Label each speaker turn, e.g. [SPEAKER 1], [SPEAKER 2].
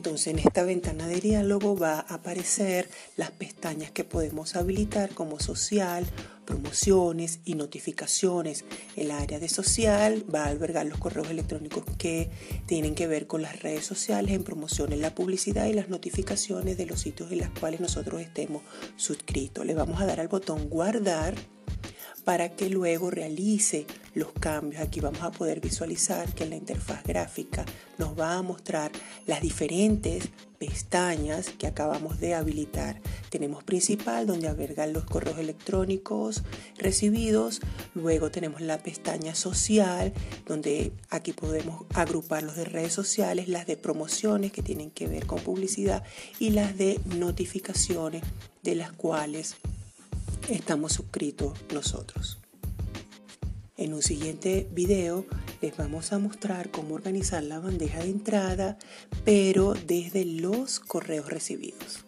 [SPEAKER 1] Entonces en esta ventana de diálogo va a aparecer las pestañas que podemos habilitar como social, promociones y notificaciones. El área de social va a albergar los correos electrónicos que tienen que ver con las redes sociales, en promociones, la publicidad y las notificaciones de los sitios en los cuales nosotros estemos suscritos. Le vamos a dar al botón guardar para que luego realice los cambios. Aquí vamos a poder visualizar que en la interfaz gráfica nos va a mostrar las diferentes pestañas que acabamos de habilitar. Tenemos principal donde albergan los correos electrónicos recibidos. Luego tenemos la pestaña social donde aquí podemos agrupar los de redes sociales, las de promociones que tienen que ver con publicidad y las de notificaciones de las cuales estamos suscritos nosotros. En un siguiente video les vamos a mostrar cómo organizar la bandeja de entrada, pero desde los correos recibidos.